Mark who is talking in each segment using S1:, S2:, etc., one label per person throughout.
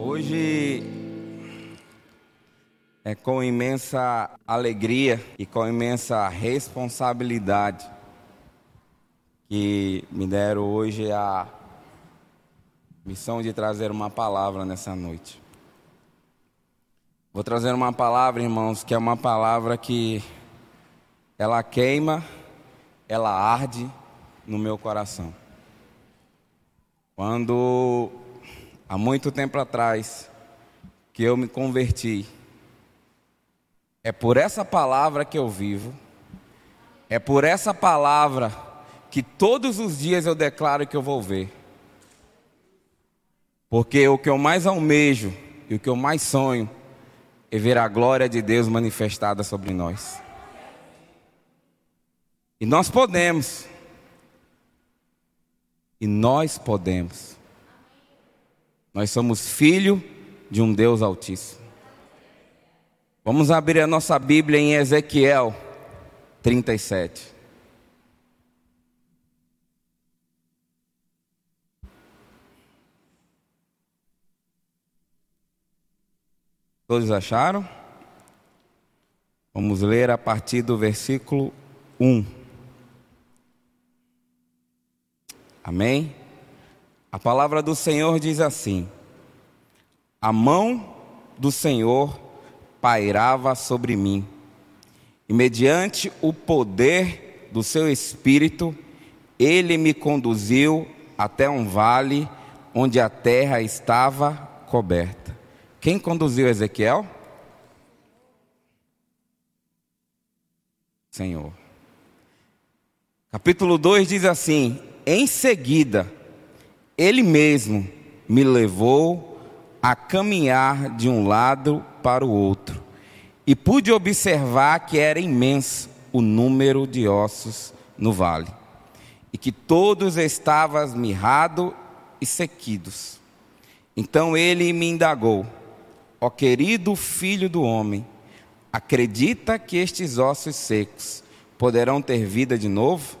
S1: Hoje é com imensa alegria e com imensa responsabilidade que me deram hoje a missão de trazer uma palavra nessa noite. Vou trazer uma palavra, irmãos, que é uma palavra que ela queima, ela arde no meu coração. Quando há muito tempo atrás que eu me converti. É por essa palavra que eu vivo. É por essa palavra que todos os dias eu declaro que eu vou ver. Porque o que eu mais almejo e o que eu mais sonho é ver a glória de Deus manifestada sobre nós. E nós podemos. E nós podemos. Nós somos filho de um Deus Altíssimo. Vamos abrir a nossa Bíblia em Ezequiel 37. Todos acharam? Vamos ler a partir do versículo 1. Amém? A palavra do Senhor diz assim: A mão do Senhor pairava sobre mim, e mediante o poder do seu espírito, ele me conduziu até um vale onde a terra estava coberta. Quem conduziu Ezequiel? Senhor. Capítulo 2 diz assim: Em seguida, ele mesmo me levou a caminhar de um lado para o outro, e pude observar que era imenso o número de ossos no vale, e que todos estavam mirrados e sequidos. Então ele me indagou: Ó querido filho do homem, acredita que estes ossos secos poderão ter vida de novo?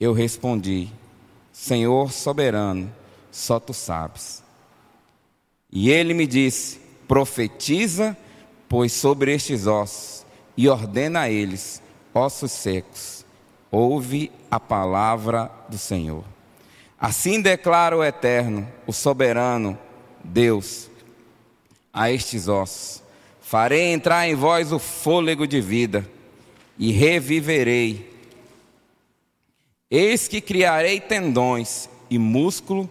S1: Eu respondi: Senhor soberano, só tu sabes. E ele me disse: Profetiza, pois sobre estes ossos, e ordena a eles, ossos secos, ouve a palavra do Senhor. Assim declara o Eterno, o soberano Deus, a estes ossos: Farei entrar em vós o fôlego de vida, e reviverei Eis que criarei tendões e músculo,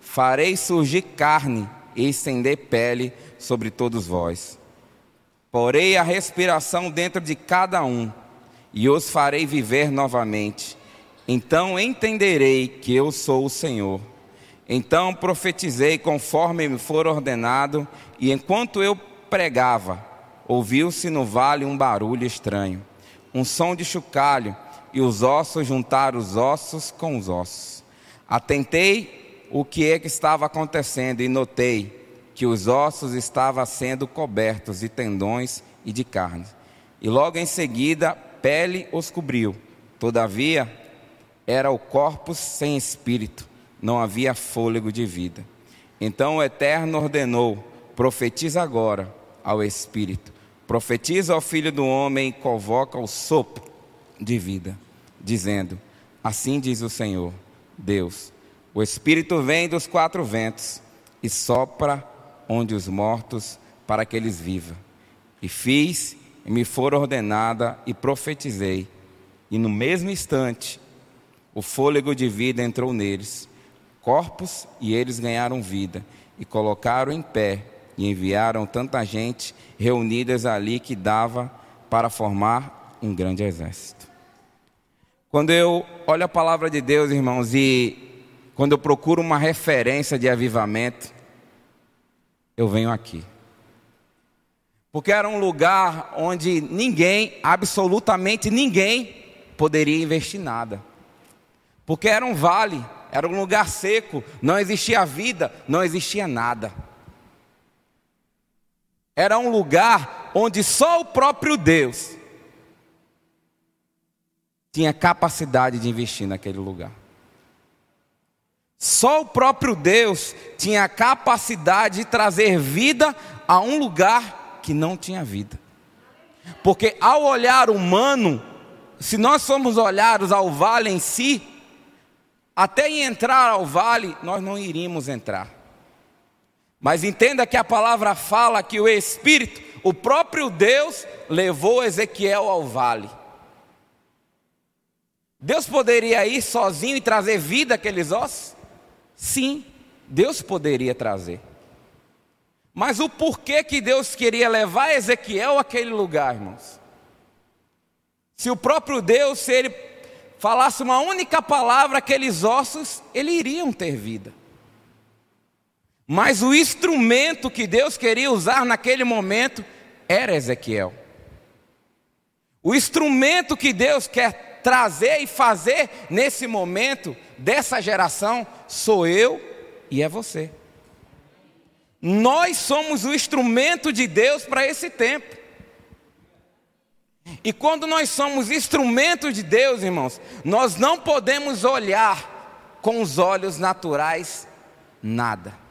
S1: farei surgir carne e estender pele sobre todos vós. Porei a respiração dentro de cada um e os farei viver novamente. Então entenderei que eu sou o Senhor. Então profetizei conforme me for ordenado, e enquanto eu pregava, ouviu-se no vale um barulho estranho, um som de chocalho e os ossos juntaram os ossos com os ossos. Atentei o que é que estava acontecendo e notei que os ossos estavam sendo cobertos de tendões e de carne. E logo em seguida, pele os cobriu. Todavia, era o corpo sem espírito, não havia fôlego de vida. Então o Eterno ordenou: profetiza agora ao Espírito, profetiza ao Filho do Homem e convoca o sopro de vida dizendo: Assim diz o Senhor, Deus: O Espírito vem dos quatro ventos e sopra onde os mortos, para que eles vivam. E fiz, e me for ordenada, e profetizei. E no mesmo instante, o fôlego de vida entrou neles, corpos, e eles ganharam vida, e colocaram em pé, e enviaram tanta gente reunidas ali que dava para formar um grande exército. Quando eu olho a palavra de Deus, irmãos, e quando eu procuro uma referência de avivamento, eu venho aqui. Porque era um lugar onde ninguém, absolutamente ninguém, poderia investir nada. Porque era um vale, era um lugar seco, não existia vida, não existia nada. Era um lugar onde só o próprio Deus tinha capacidade de investir naquele lugar. Só o próprio Deus tinha a capacidade de trazer vida a um lugar que não tinha vida. Porque ao olhar humano, se nós formos olhados ao vale em si, até entrar ao vale, nós não iríamos entrar. Mas entenda que a palavra fala que o Espírito, o próprio Deus, levou Ezequiel ao vale. Deus poderia ir sozinho e trazer vida àqueles ossos? Sim, Deus poderia trazer. Mas o porquê que Deus queria levar Ezequiel àquele lugar, irmãos? Se o próprio Deus, se ele falasse uma única palavra, aqueles ossos, eles iriam ter vida. Mas o instrumento que Deus queria usar naquele momento era Ezequiel. O instrumento que Deus quer trazer e fazer nesse momento dessa geração sou eu e é você. Nós somos o instrumento de Deus para esse tempo. E quando nós somos instrumentos de Deus, irmãos, nós não podemos olhar com os olhos naturais nada.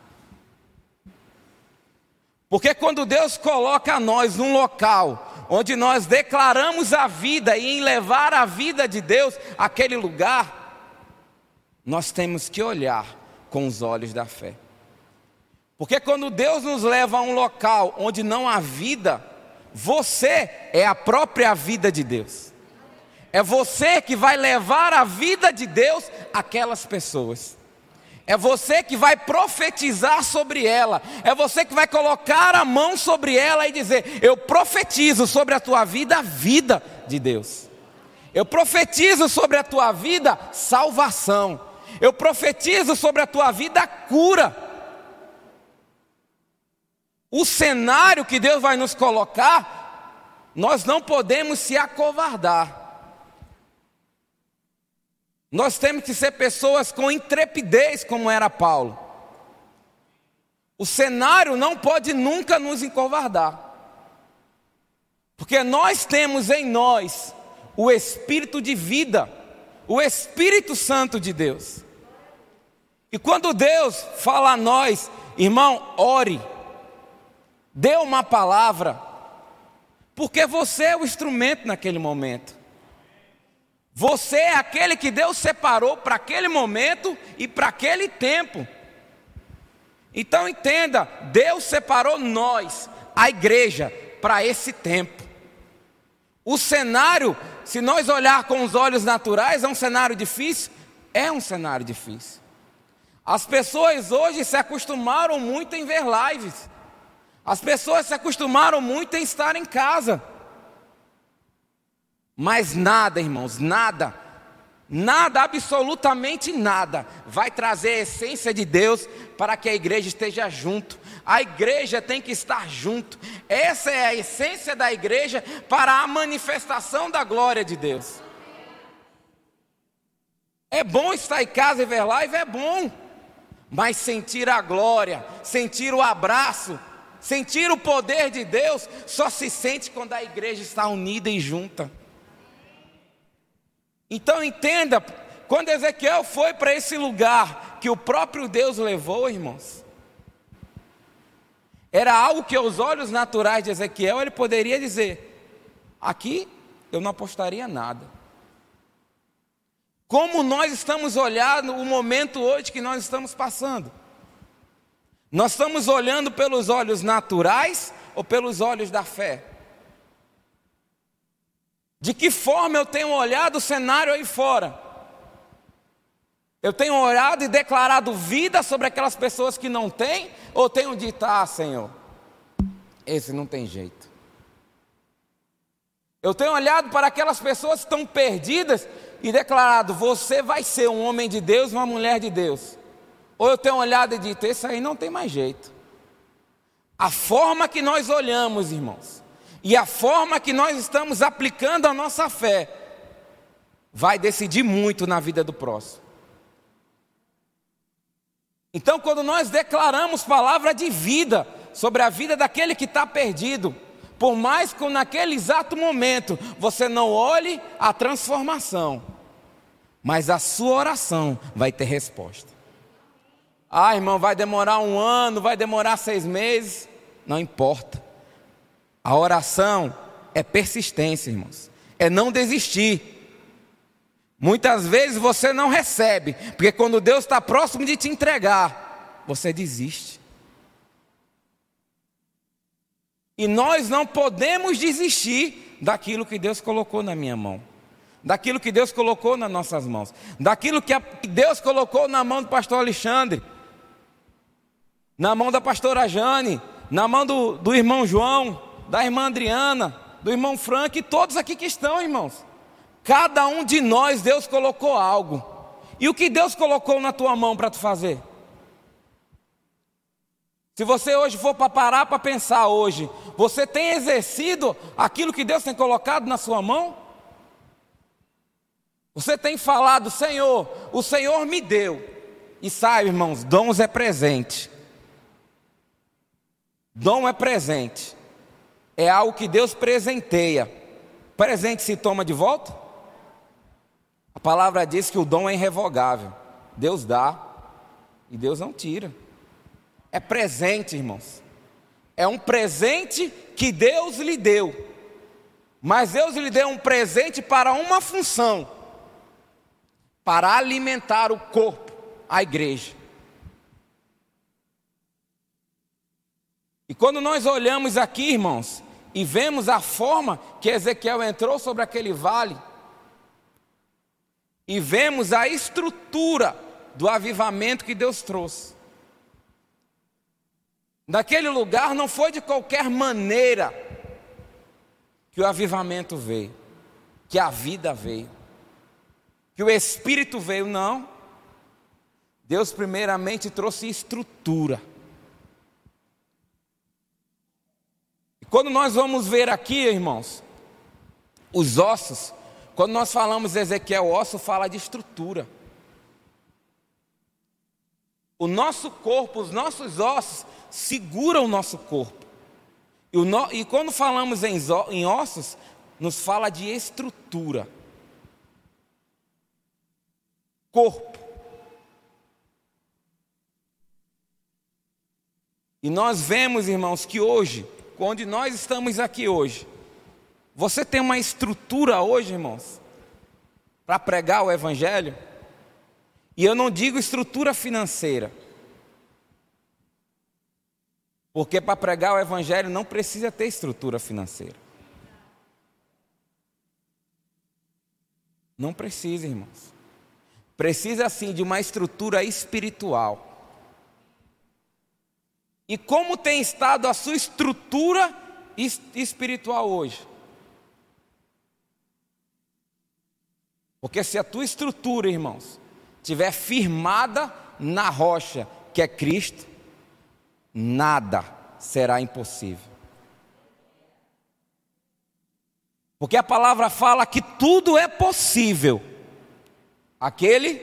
S1: Porque quando Deus coloca nós num local onde nós declaramos a vida e em levar a vida de Deus àquele lugar, nós temos que olhar com os olhos da fé. Porque quando Deus nos leva a um local onde não há vida, você é a própria vida de Deus. É você que vai levar a vida de Deus àquelas pessoas. É você que vai profetizar sobre ela. É você que vai colocar a mão sobre ela e dizer: Eu profetizo sobre a tua vida a vida de Deus. Eu profetizo sobre a tua vida salvação. Eu profetizo sobre a tua vida cura. O cenário que Deus vai nos colocar, nós não podemos se acovardar. Nós temos que ser pessoas com intrepidez, como era Paulo. O cenário não pode nunca nos encovardar. Porque nós temos em nós o espírito de vida, o Espírito Santo de Deus. E quando Deus fala a nós, irmão, ore, dê uma palavra, porque você é o instrumento naquele momento. Você é aquele que Deus separou para aquele momento e para aquele tempo. Então entenda, Deus separou nós, a igreja, para esse tempo. O cenário, se nós olhar com os olhos naturais, é um cenário difícil? É um cenário difícil. As pessoas hoje se acostumaram muito em ver lives. As pessoas se acostumaram muito em estar em casa. Mas nada, irmãos, nada, nada, absolutamente nada, vai trazer a essência de Deus para que a igreja esteja junto. A igreja tem que estar junto. Essa é a essência da igreja para a manifestação da glória de Deus. É bom estar em casa e ver live, é bom. Mas sentir a glória, sentir o abraço, Sentir o poder de Deus só se sente quando a igreja está unida e junta. Então entenda, quando Ezequiel foi para esse lugar que o próprio Deus levou, irmãos, era algo que aos olhos naturais de Ezequiel ele poderia dizer: aqui eu não apostaria nada. Como nós estamos olhando o momento hoje que nós estamos passando? Nós estamos olhando pelos olhos naturais ou pelos olhos da fé? De que forma eu tenho olhado o cenário aí fora? Eu tenho orado e declarado vida sobre aquelas pessoas que não têm? Ou tenho dito, ah, Senhor, esse não tem jeito? Eu tenho olhado para aquelas pessoas que estão perdidas e declarado: você vai ser um homem de Deus, uma mulher de Deus. Ou eu tenho olhado e dito, esse aí não tem mais jeito. A forma que nós olhamos, irmãos, e a forma que nós estamos aplicando a nossa fé, vai decidir muito na vida do próximo. Então, quando nós declaramos palavra de vida sobre a vida daquele que está perdido, por mais que naquele exato momento você não olhe a transformação, mas a sua oração vai ter resposta. Ah, irmão, vai demorar um ano, vai demorar seis meses. Não importa. A oração é persistência, irmãos. É não desistir. Muitas vezes você não recebe, porque quando Deus está próximo de te entregar, você desiste. E nós não podemos desistir daquilo que Deus colocou na minha mão, daquilo que Deus colocou nas nossas mãos, daquilo que Deus colocou na mão do pastor Alexandre, na mão da pastora Jane, na mão do, do irmão João, da irmã Adriana, do irmão Frank e todos aqui que estão, irmãos. Cada um de nós, Deus colocou algo. E o que Deus colocou na tua mão para tu fazer? Se você hoje for para parar para pensar hoje, você tem exercido aquilo que Deus tem colocado na sua mão? Você tem falado, Senhor, o Senhor me deu. E sabe, irmãos, dons é presente. Dom é presente. É algo que Deus presenteia. Presente se toma de volta? A palavra diz que o dom é irrevogável. Deus dá e Deus não tira. É presente, irmãos. É um presente que Deus lhe deu. Mas Deus lhe deu um presente para uma função: para alimentar o corpo, a igreja. E quando nós olhamos aqui, irmãos, e vemos a forma que Ezequiel entrou sobre aquele vale, e vemos a estrutura do avivamento que Deus trouxe. Naquele lugar não foi de qualquer maneira que o avivamento veio, que a vida veio, que o Espírito veio, não. Deus, primeiramente, trouxe estrutura. Quando nós vamos ver aqui, irmãos, os ossos, quando nós falamos Ezequiel, osso fala de estrutura. O nosso corpo, os nossos ossos seguram o nosso corpo. E, no, e quando falamos em, em ossos, nos fala de estrutura. Corpo. E nós vemos, irmãos, que hoje, onde nós estamos aqui hoje, você tem uma estrutura hoje, irmãos, para pregar o Evangelho? E eu não digo estrutura financeira. Porque para pregar o Evangelho não precisa ter estrutura financeira. Não precisa, irmãos. Precisa sim de uma estrutura espiritual. E como tem estado a sua estrutura espiritual hoje? Porque se a tua estrutura, irmãos, estiver firmada na rocha que é Cristo, nada será impossível. Porque a palavra fala que tudo é possível. Aquele,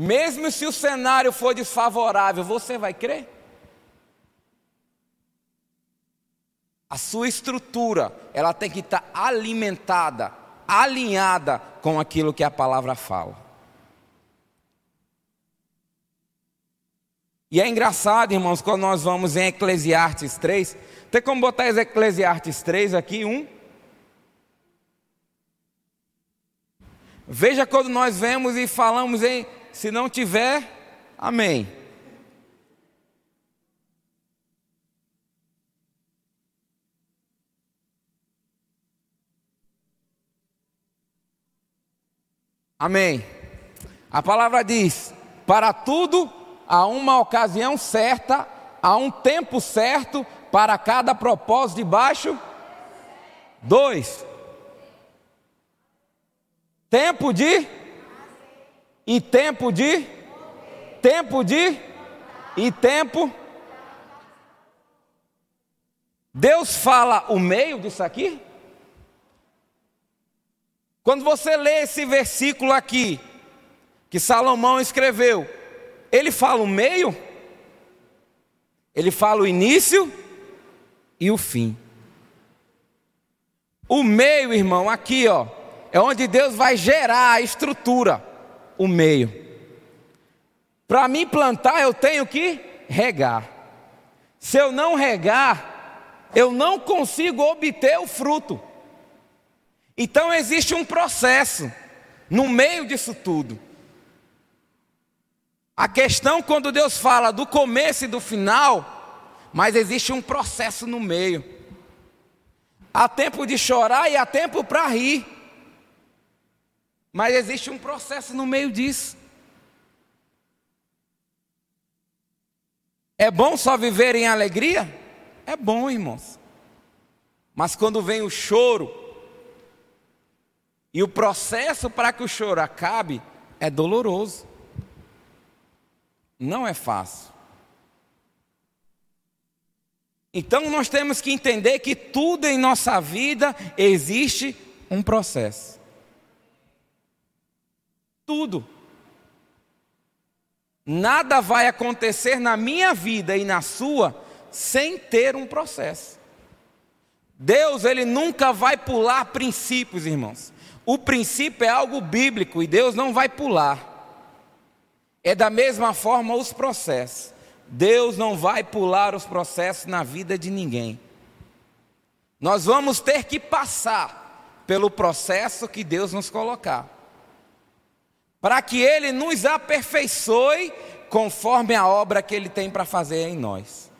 S1: mesmo se o cenário for desfavorável, você vai crer? A sua estrutura, ela tem que estar alimentada, alinhada com aquilo que a palavra fala. E é engraçado, irmãos, quando nós vamos em Eclesiastes 3, tem como botar Eclesiastes 3 aqui, um? Veja quando nós vemos e falamos em, se não tiver, amém. Amém. A palavra diz: para tudo há uma ocasião certa, há um tempo certo para cada propósito debaixo. Dois. Tempo de e tempo de? Tempo de? E tempo? Deus fala o meio disso aqui? Quando você lê esse versículo aqui, que Salomão escreveu, ele fala o meio, ele fala o início e o fim. O meio, irmão, aqui, ó, é onde Deus vai gerar a estrutura, o meio. Para me plantar, eu tenho que regar. Se eu não regar, eu não consigo obter o fruto. Então existe um processo no meio disso tudo. A questão quando Deus fala do começo e do final, mas existe um processo no meio. Há tempo de chorar e há tempo para rir. Mas existe um processo no meio disso. É bom só viver em alegria? É bom, irmãos. Mas quando vem o choro, e o processo para que o choro acabe é doloroso. Não é fácil. Então nós temos que entender que tudo em nossa vida existe um processo. Tudo. Nada vai acontecer na minha vida e na sua sem ter um processo. Deus, ele nunca vai pular princípios, irmãos. O princípio é algo bíblico e Deus não vai pular. É da mesma forma os processos. Deus não vai pular os processos na vida de ninguém. Nós vamos ter que passar pelo processo que Deus nos colocar, para que Ele nos aperfeiçoe conforme a obra que Ele tem para fazer em nós.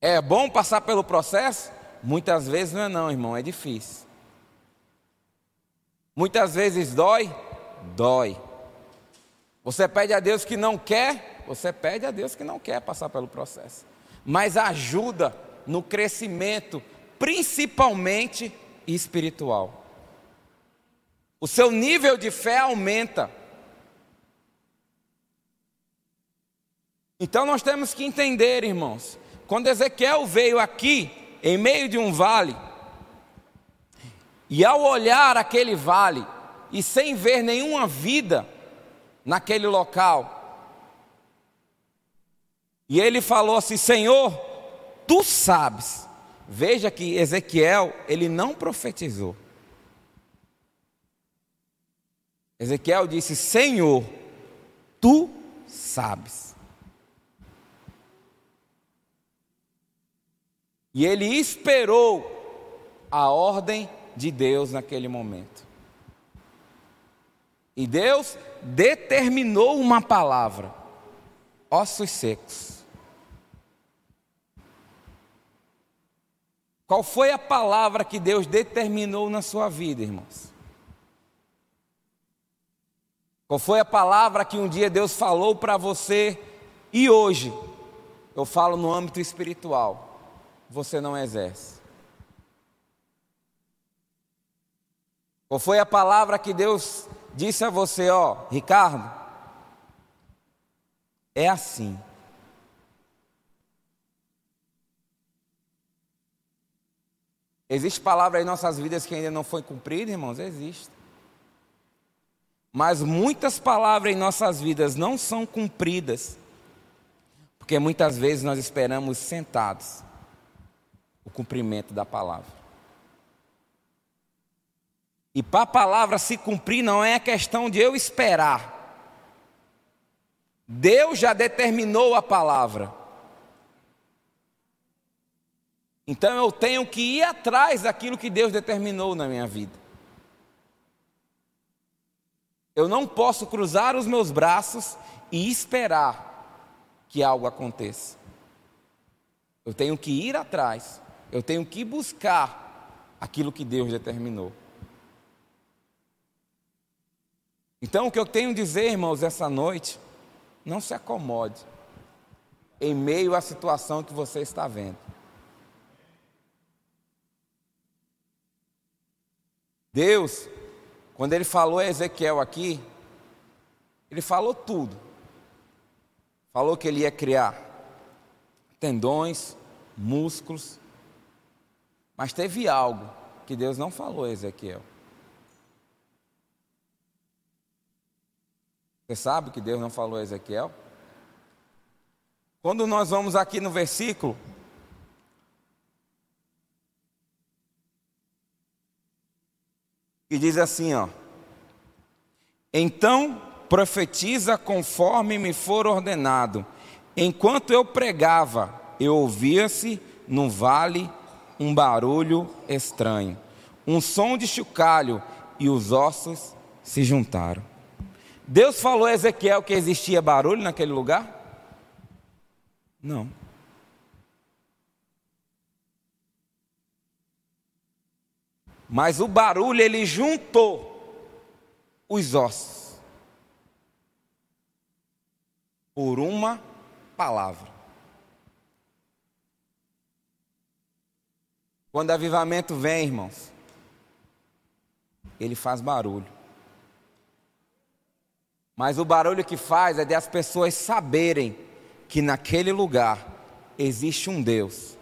S1: É bom passar pelo processo? Muitas vezes não é não, irmão, é difícil. Muitas vezes dói, dói. Você pede a Deus que não quer, você pede a Deus que não quer passar pelo processo. Mas ajuda no crescimento, principalmente espiritual. O seu nível de fé aumenta. Então nós temos que entender, irmãos, quando Ezequiel veio aqui, em meio de um vale, e ao olhar aquele vale, e sem ver nenhuma vida, naquele local. E ele falou assim: Senhor, tu sabes. Veja que Ezequiel, ele não profetizou. Ezequiel disse: Senhor, tu sabes. E ele esperou a ordem de Deus naquele momento. E Deus determinou uma palavra: ossos secos. Qual foi a palavra que Deus determinou na sua vida, irmãos? Qual foi a palavra que um dia Deus falou para você e hoje, eu falo no âmbito espiritual, você não exerce? Qual foi a palavra que Deus disse a você, ó, Ricardo, é assim. Existe palavra em nossas vidas que ainda não foi cumprida, irmãos? Existe. Mas muitas palavras em nossas vidas não são cumpridas, porque muitas vezes nós esperamos sentados o cumprimento da palavra. E para a palavra se cumprir não é questão de eu esperar. Deus já determinou a palavra. Então eu tenho que ir atrás daquilo que Deus determinou na minha vida. Eu não posso cruzar os meus braços e esperar que algo aconteça. Eu tenho que ir atrás, eu tenho que buscar aquilo que Deus determinou. Então, o que eu tenho a dizer, irmãos, essa noite, não se acomode em meio à situação que você está vendo. Deus, quando Ele falou a Ezequiel aqui, Ele falou tudo. Falou que Ele ia criar tendões, músculos, mas teve algo que Deus não falou a Ezequiel. Você sabe que Deus não falou a Ezequiel? Quando nós vamos aqui no versículo, diz assim, ó: Então profetiza conforme me for ordenado. Enquanto eu pregava, eu ouvia-se no vale um barulho estranho, um som de chocalho, e os ossos se juntaram. Deus falou a Ezequiel que existia barulho naquele lugar? Não. Mas o barulho ele juntou os ossos por uma palavra. Quando avivamento vem, irmãos, ele faz barulho. Mas o barulho que faz é de as pessoas saberem que naquele lugar existe um Deus.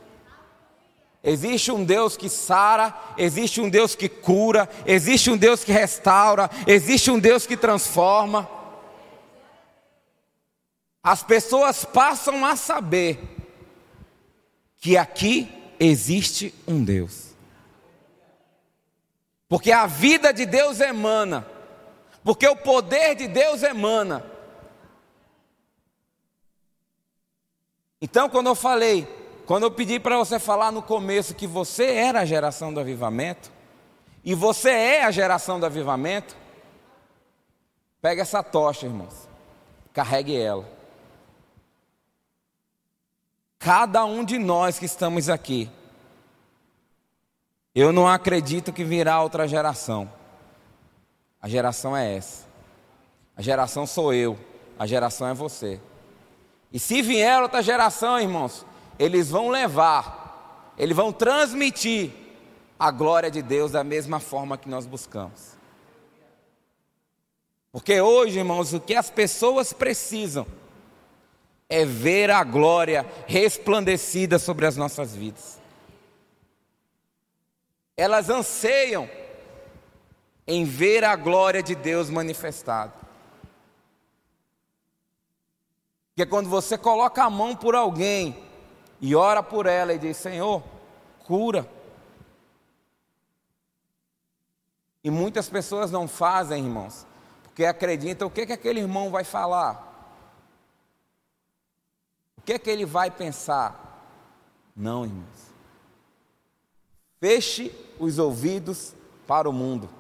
S1: Existe um Deus que sara, existe um Deus que cura, existe um Deus que restaura, existe um Deus que transforma. As pessoas passam a saber que aqui existe um Deus. Porque a vida de Deus emana porque o poder de Deus emana. Então, quando eu falei, quando eu pedi para você falar no começo que você era a geração do avivamento, e você é a geração do avivamento, pega essa tocha, irmãos, carregue ela. Cada um de nós que estamos aqui, eu não acredito que virá outra geração. A geração é essa. A geração sou eu. A geração é você. E se vier outra geração, irmãos, eles vão levar, eles vão transmitir a glória de Deus da mesma forma que nós buscamos. Porque hoje, irmãos, o que as pessoas precisam é ver a glória resplandecida sobre as nossas vidas. Elas anseiam em ver a glória de Deus manifestada. Porque quando você coloca a mão por alguém e ora por ela e diz: Senhor, cura. E muitas pessoas não fazem, irmãos, porque acreditam o que, que aquele irmão vai falar, o que, que ele vai pensar. Não, irmãos. Feche os ouvidos para o mundo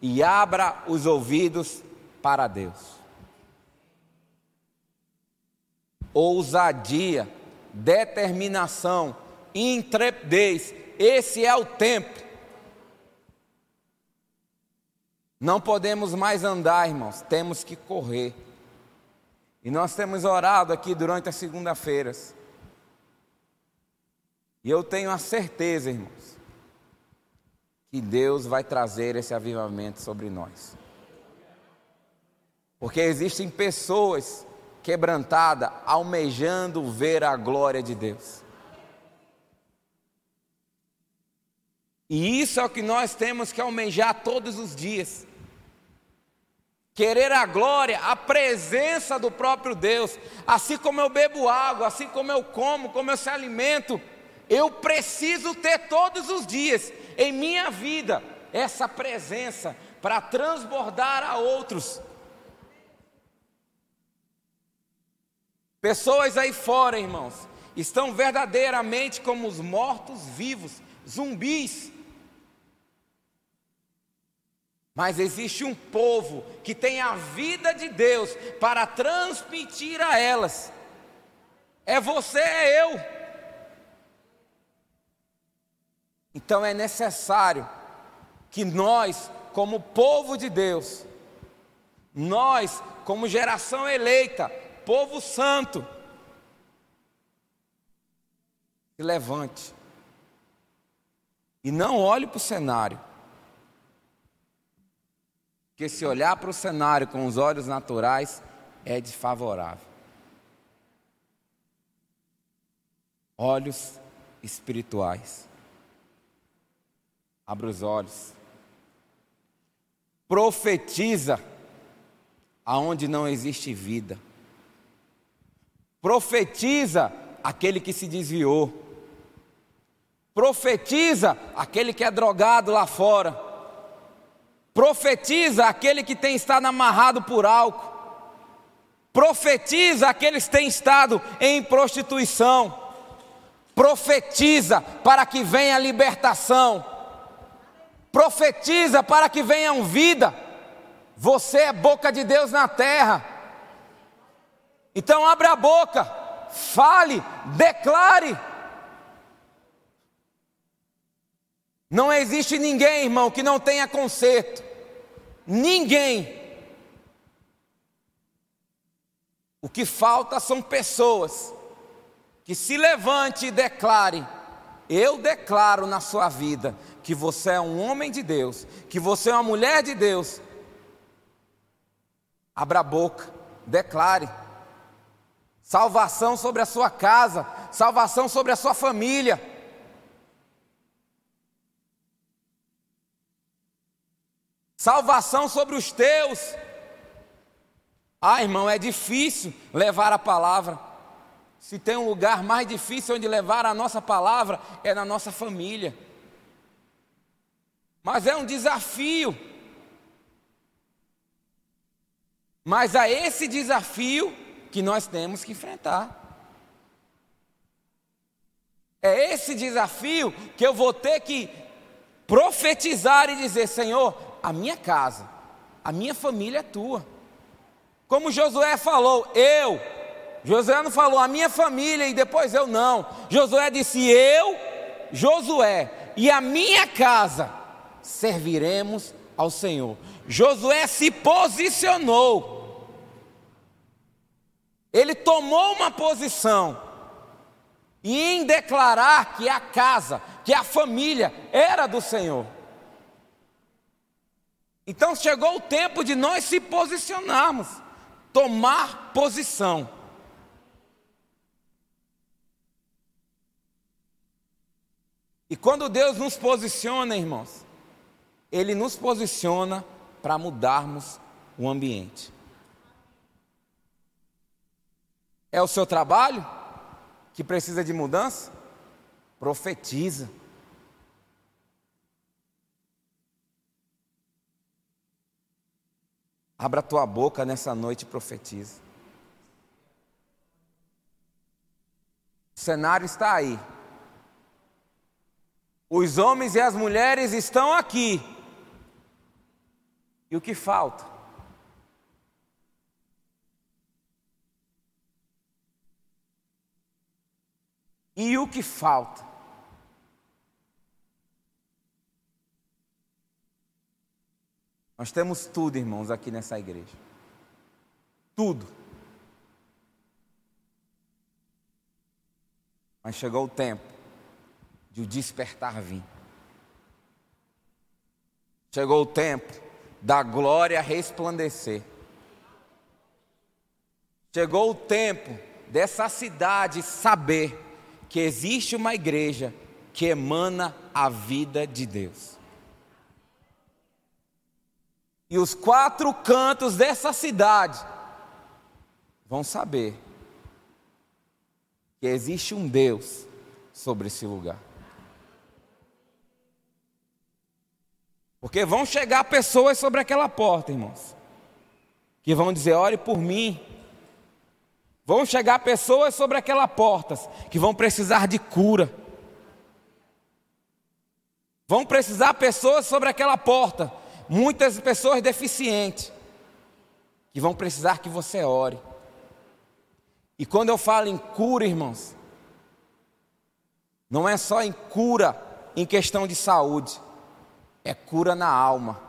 S1: e abra os ouvidos para Deus. Ousadia, determinação, intrepidez, esse é o tempo. Não podemos mais andar, irmãos, temos que correr. E nós temos orado aqui durante as segunda-feiras. E eu tenho a certeza, irmãos, que Deus vai trazer esse avivamento sobre nós. Porque existem pessoas quebrantadas, almejando ver a glória de Deus. E isso é o que nós temos que almejar todos os dias. Querer a glória, a presença do próprio Deus. Assim como eu bebo água, assim como eu como, como eu se alimento, eu preciso ter todos os dias em minha vida essa presença para transbordar a outros. Pessoas aí fora, irmãos, estão verdadeiramente como os mortos vivos, zumbis. Mas existe um povo que tem a vida de Deus para transmitir a elas. É você, é eu. Então é necessário que nós, como povo de Deus, nós, como geração eleita, povo santo, se levante e não olhe para o cenário. Porque se olhar para o cenário com os olhos naturais é desfavorável. Olhos espirituais. Abra os olhos. Profetiza aonde não existe vida. Profetiza aquele que se desviou. Profetiza aquele que é drogado lá fora. Profetiza aquele que tem estado amarrado por álcool. Profetiza aqueles que têm estado em prostituição. Profetiza para que venha libertação. Profetiza para que venham vida. Você é boca de Deus na terra. Então abre a boca, fale, declare. Não existe ninguém, irmão, que não tenha conserto. Ninguém. O que falta são pessoas que se levante e declare: Eu declaro na sua vida que você é um homem de Deus, que você é uma mulher de Deus. Abra a boca, declare. Salvação sobre a sua casa, salvação sobre a sua família. salvação sobre os teus. Ah, irmão, é difícil levar a palavra. Se tem um lugar mais difícil onde levar a nossa palavra, é na nossa família. Mas é um desafio. Mas é esse desafio que nós temos que enfrentar. É esse desafio que eu vou ter que profetizar e dizer: Senhor, a minha casa, a minha família é tua. Como Josué falou, eu. Josué não falou a minha família e depois eu não. Josué disse eu, Josué e a minha casa serviremos ao Senhor. Josué se posicionou. Ele tomou uma posição e em declarar que a casa, que a família era do Senhor. Então chegou o tempo de nós se posicionarmos, tomar posição. E quando Deus nos posiciona, irmãos, Ele nos posiciona para mudarmos o ambiente. É o seu trabalho que precisa de mudança? Profetiza. Abra tua boca nessa noite e profetiza. O cenário está aí. Os homens e as mulheres estão aqui. E o que falta? E o que falta? Nós temos tudo, irmãos, aqui nessa igreja. Tudo. Mas chegou o tempo de o despertar vir. Chegou o tempo da glória resplandecer. Chegou o tempo dessa cidade saber que existe uma igreja que emana a vida de Deus e os quatro cantos dessa cidade vão saber que existe um Deus sobre esse lugar. Porque vão chegar pessoas sobre aquela porta, irmãos, que vão dizer: ore por mim. Vão chegar pessoas sobre aquela porta que vão precisar de cura. Vão precisar pessoas sobre aquela porta muitas pessoas deficientes que vão precisar que você ore. E quando eu falo em cura, irmãos, não é só em cura em questão de saúde, é cura na alma.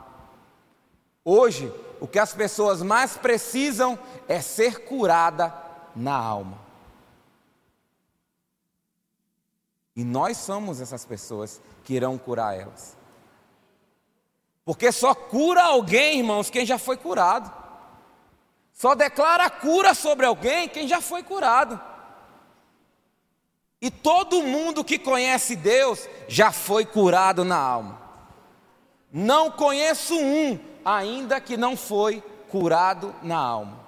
S1: Hoje, o que as pessoas mais precisam é ser curada na alma. E nós somos essas pessoas que irão curar elas. Porque só cura alguém, irmãos, quem já foi curado. Só declara cura sobre alguém quem já foi curado. E todo mundo que conhece Deus já foi curado na alma. Não conheço um ainda que não foi curado na alma.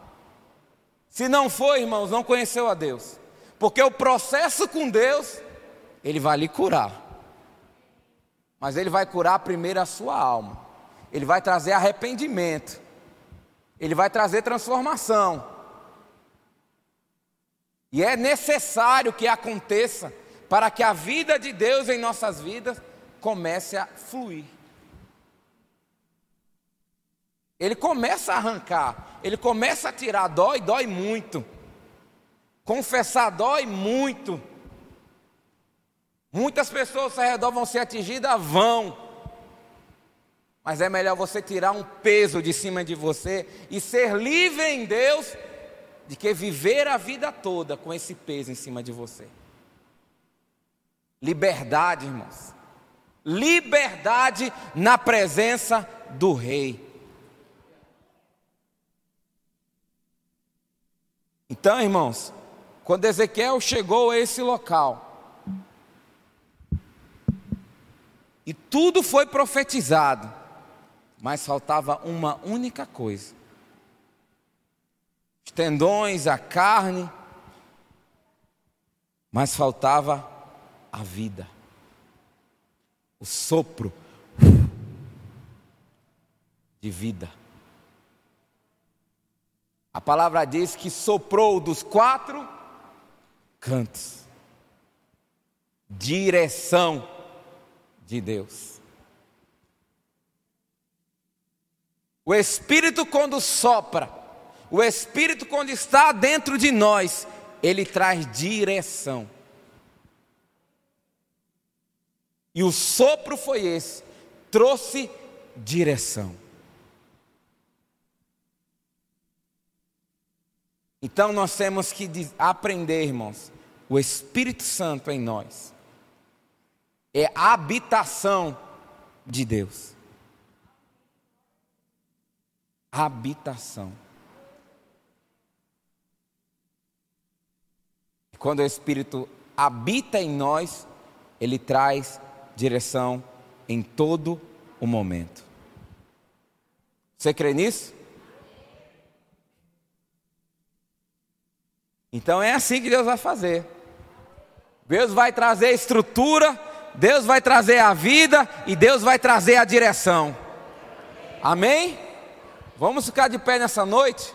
S1: Se não foi, irmãos, não conheceu a Deus. Porque o processo com Deus, Ele vai lhe curar. Mas Ele vai curar primeiro a sua alma. ele vai trazer arrependimento, ele vai trazer transformação. E é necessário que aconteça para que a vida de Deus em nossas vidas comece a fluir. Ele começa a arrancar, ele começa a tirar, dói, dói muito. Confessar dói muito. Muitas pessoas ao redor vão ser atingidas, vão. Mas é melhor você tirar um peso de cima de você e ser livre em Deus, de que viver a vida toda com esse peso em cima de você. Liberdade, irmãos. Liberdade na presença do Rei. Então, irmãos, quando Ezequiel chegou a esse local, e tudo foi profetizado, mas faltava uma única coisa: os tendões, a carne, mas faltava a vida, o sopro de vida. A palavra diz que soprou dos quatro cantos. Direção de Deus. O Espírito, quando sopra, o Espírito, quando está dentro de nós, ele traz direção. E o sopro foi esse, trouxe direção. Então nós temos que aprender, irmãos, o Espírito Santo em nós é a habitação de Deus. Habitação. Quando o Espírito habita em nós, ele traz direção em todo o momento. Você crê nisso? Então é assim que Deus vai fazer. Deus vai trazer a estrutura, Deus vai trazer a vida e Deus vai trazer a direção. Amém? Vamos ficar de pé nessa noite?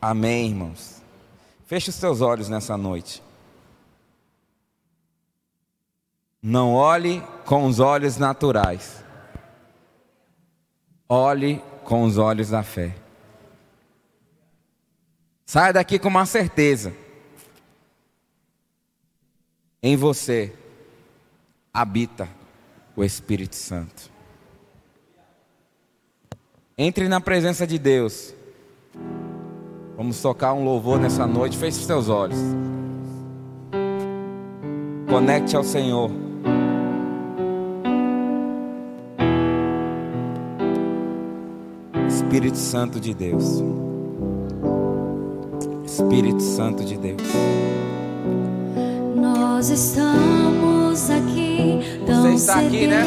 S1: Amém, irmãos. Feche os seus olhos nessa noite. Não olhe com os olhos naturais. Olhe com os olhos da fé. Saia daqui com uma certeza. Em você habita o Espírito Santo. Entre na presença de Deus. Vamos tocar um louvor nessa noite. Feche os seus olhos. Conecte ao Senhor. Espírito Santo de Deus. Espírito Santo de Deus.
S2: Nós estamos aqui, tão
S1: Você está aqui, né?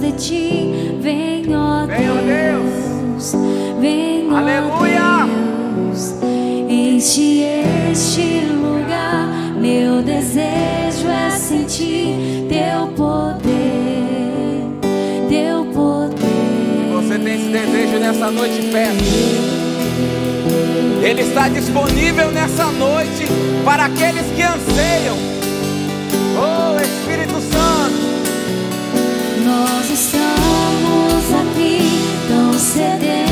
S2: de ti. Vem, ó
S1: Vem, ó
S2: Deus. Vem, ó
S1: Aleluia.
S2: Deus. Enche este lugar. Meu desejo é sentir teu poder. Teu poder.
S1: Você tem esse desejo nessa noite perto. Ele está disponível nessa noite para aqueles que anseiam. Oh Espírito Santo,
S2: Nós estamos aqui tão sedentos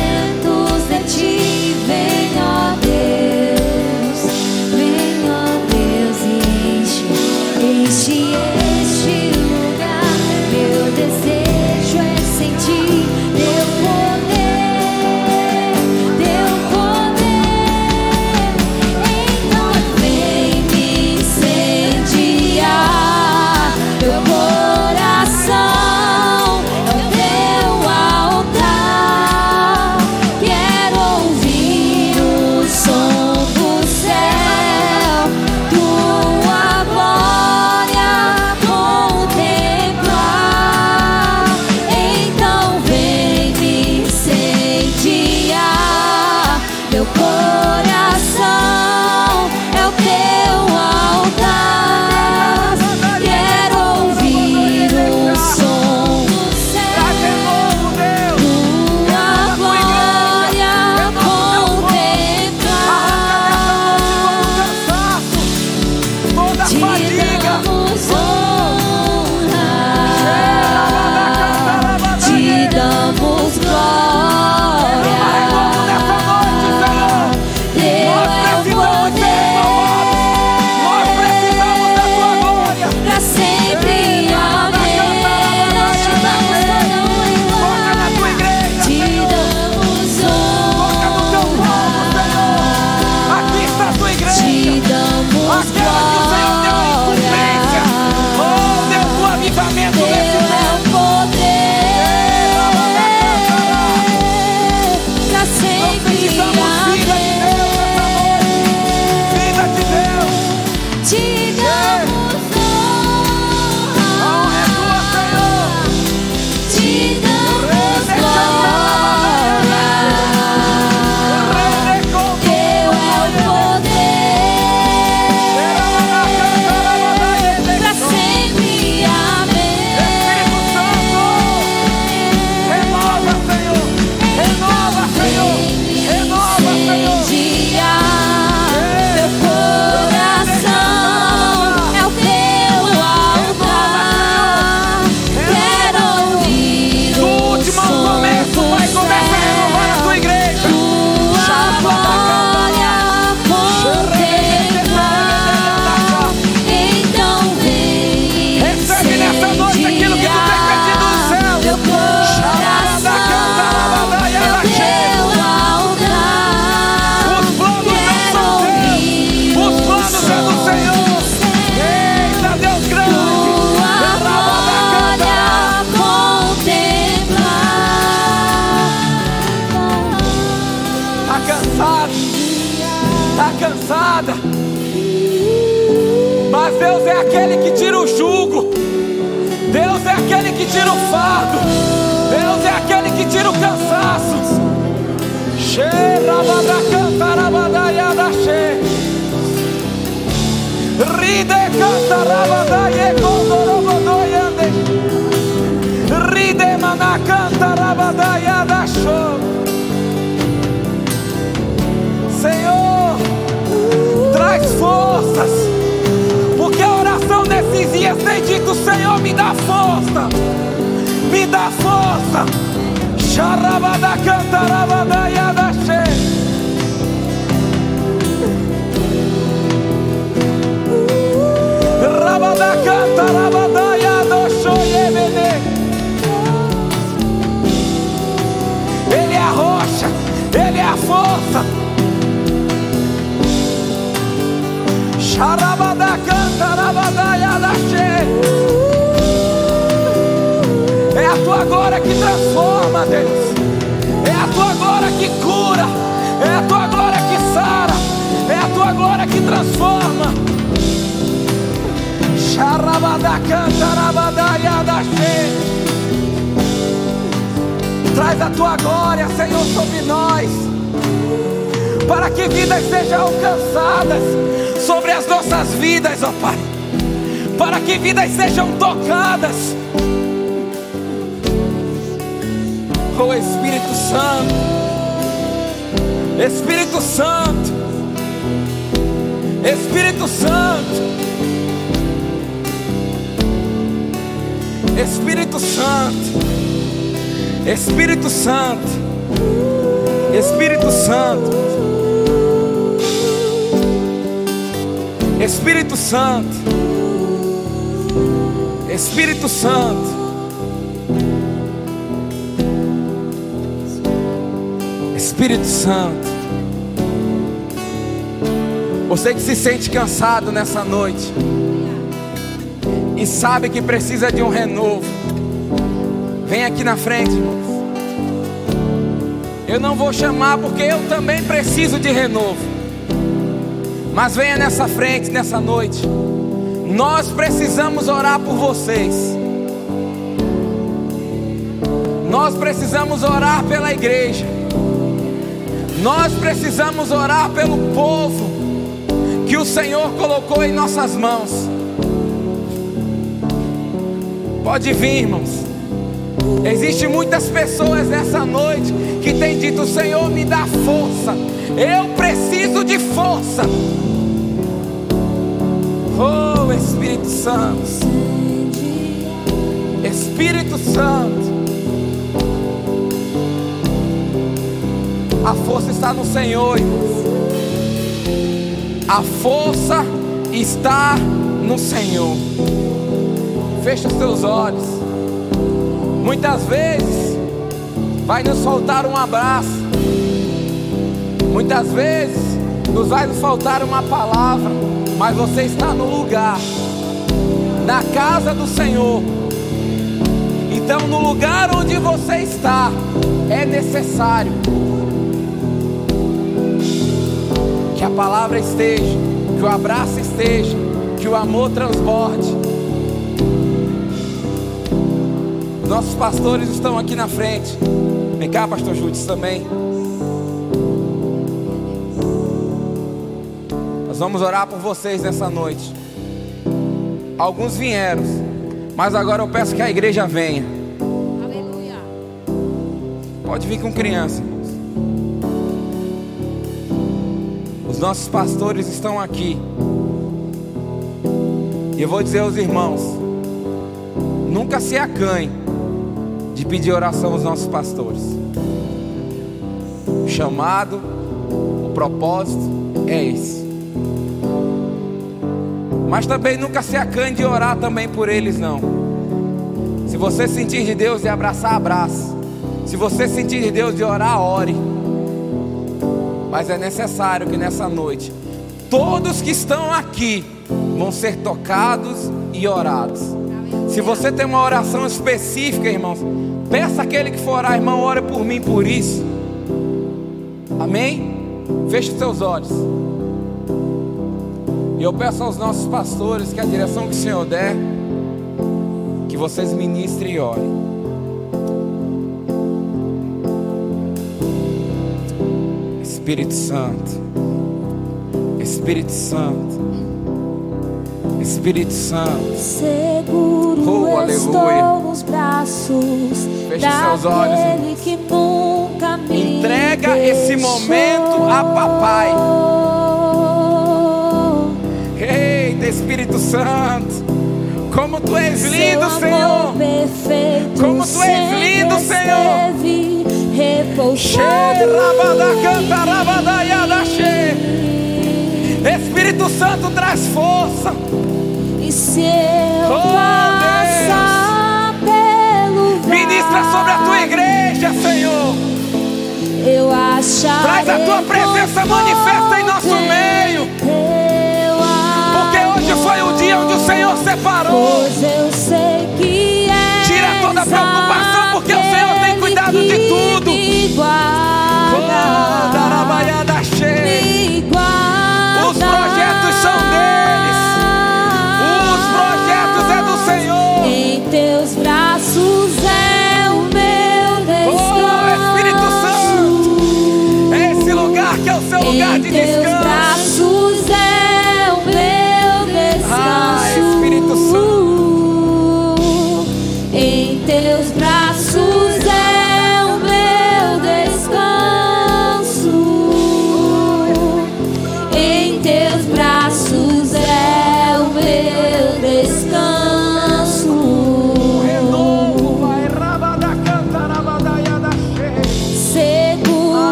S1: aquele que tira o jugo. Deus é aquele que tira o fardo. Deus é aquele que tira o cansaço. Ride cantarabadaye condorobodoyande. Ride mana cantarabadaya da show. Senhor, traz forças. Porque a oração desses dias tem dito: Senhor, me dá força. Me dá força. Charabada cantarabada yadache. Rabada cantarabada yadoshoyemene. Ele é a rocha, Ele é a força. Charabada cantarabada glória que transforma, Deus. É a tua glória que cura. É a tua glória que sara. É a tua glória que transforma. Charabada cantarabada yadache. Traz a tua glória, Senhor, sobre nós. Para que vidas sejam alcançadas sobre as nossas vidas, ó Pai. Para que vidas sejam tocadas. Oh Espírito Santo, Espírito Santo, Espírito Santo, Espírito Santo, Espírito Santo, Espírito Santo, Espírito Santo, Espírito Santo. Espírito Santo. Você que se sente cansado nessa noite e sabe que precisa de um renovo, vem aqui na frente. Eu não vou chamar porque eu também preciso de renovo. Mas venha nessa frente, nessa noite. Nós precisamos orar por vocês. Nós precisamos orar pela igreja. Nós precisamos orar pelo povo que o Senhor colocou em nossas mãos. Pode vir, irmãos. Existem muitas pessoas nessa noite que têm dito: Senhor, me dá força. Eu preciso de força. Oh, Espírito Santo. Espírito Santo. A força está no Senhor, irmãos. A força está no Senhor. Feche os seus olhos. Muitas vezes vai nos faltar um abraço. Muitas vezes nos vai nos faltar uma palavra, mas você está no lugar, na casa do Senhor. Então, no lugar onde você está, é necessário a palavra esteja, que o abraço esteja, que o amor transborde. Os nossos pastores estão aqui na frente. Vem cá, pastor Júdice também. Nós vamos orar por vocês nessa noite. Alguns vieram, mas agora eu peço que a igreja venha.
S2: Aleluia.
S1: Pode vir com criança. Os nossos pastores estão aqui. E eu vou dizer aos irmãos: nunca se acanhe de pedir oração aos nossos pastores. O chamado, o propósito é esse. Mas também nunca se acanhe de orar também por eles, não. Se você sentir de Deus de abraçar, abraça. Se você sentir de Deus de orar, ore. Mas é necessário que nessa noite todos que estão aqui vão ser tocados e orados. Se você tem uma oração específica, irmãos, peça aquele que for orar, irmão, ore por mim por isso. Amém? Feche os seus olhos.
S2: E eu peço aos nossos pastores que a direção que o Senhor der, que vocês ministrem e orem. Espírito Santo, Espírito Santo, Espírito Santo.
S1: Seguro
S2: oh, aleluia.
S1: estou nos braços
S2: seus olhos.
S1: Que nunca me
S2: Entrega
S1: deixou.
S2: esse momento a papai. Eita, Espírito Santo. Como tu és lindo, Senhor. Como tu és lindo, Senhor.
S1: Repousado.
S2: Cantará. Santo traz força.
S1: E se eu
S2: oh,
S1: passar pelo vale,
S2: Ministra sobre a tua igreja, Senhor.
S1: Eu.
S2: Traz a tua presença manifesta em nosso meio. Porque hoje foi o dia onde o Senhor separou.
S1: Pois eu sei que
S2: Tira toda preocupação, porque o Senhor tem cuidado de tudo. someday.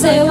S2: seu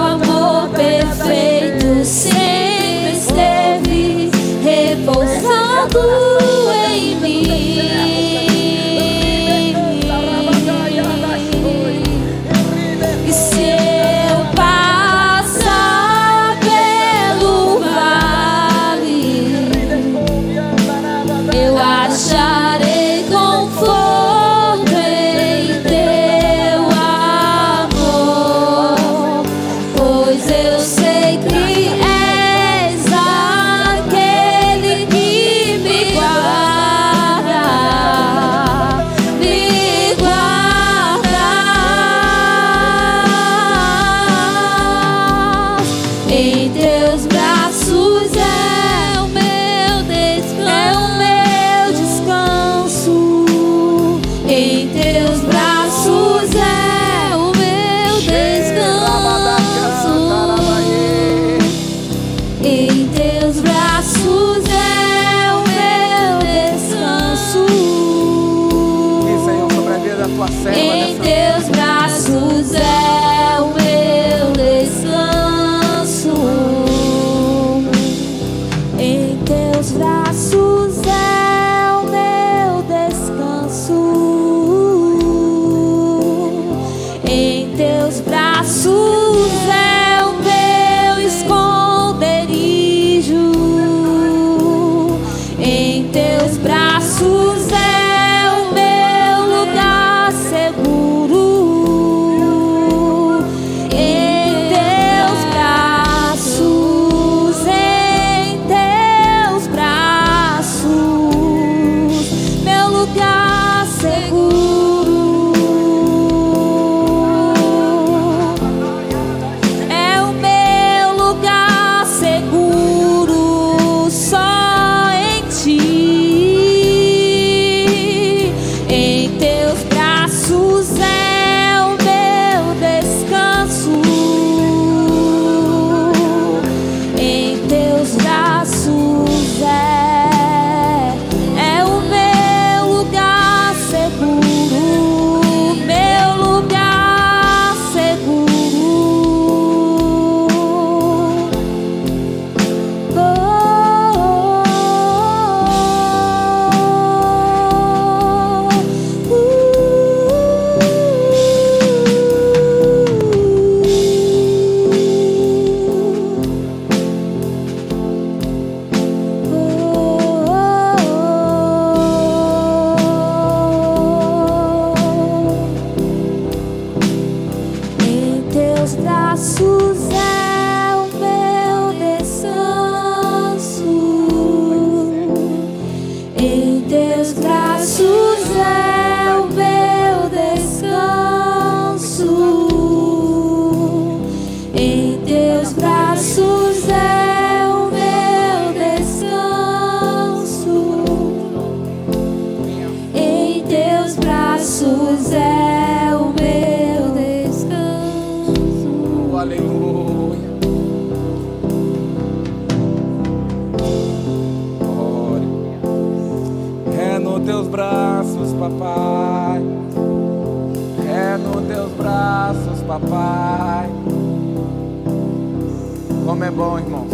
S1: bom, irmãos,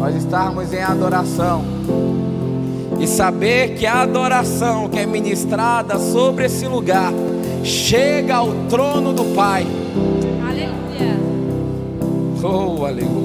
S1: nós estarmos em adoração e saber que a adoração que é ministrada sobre esse lugar chega ao trono do Pai.
S2: Aleluia.
S1: Oh, aleluia.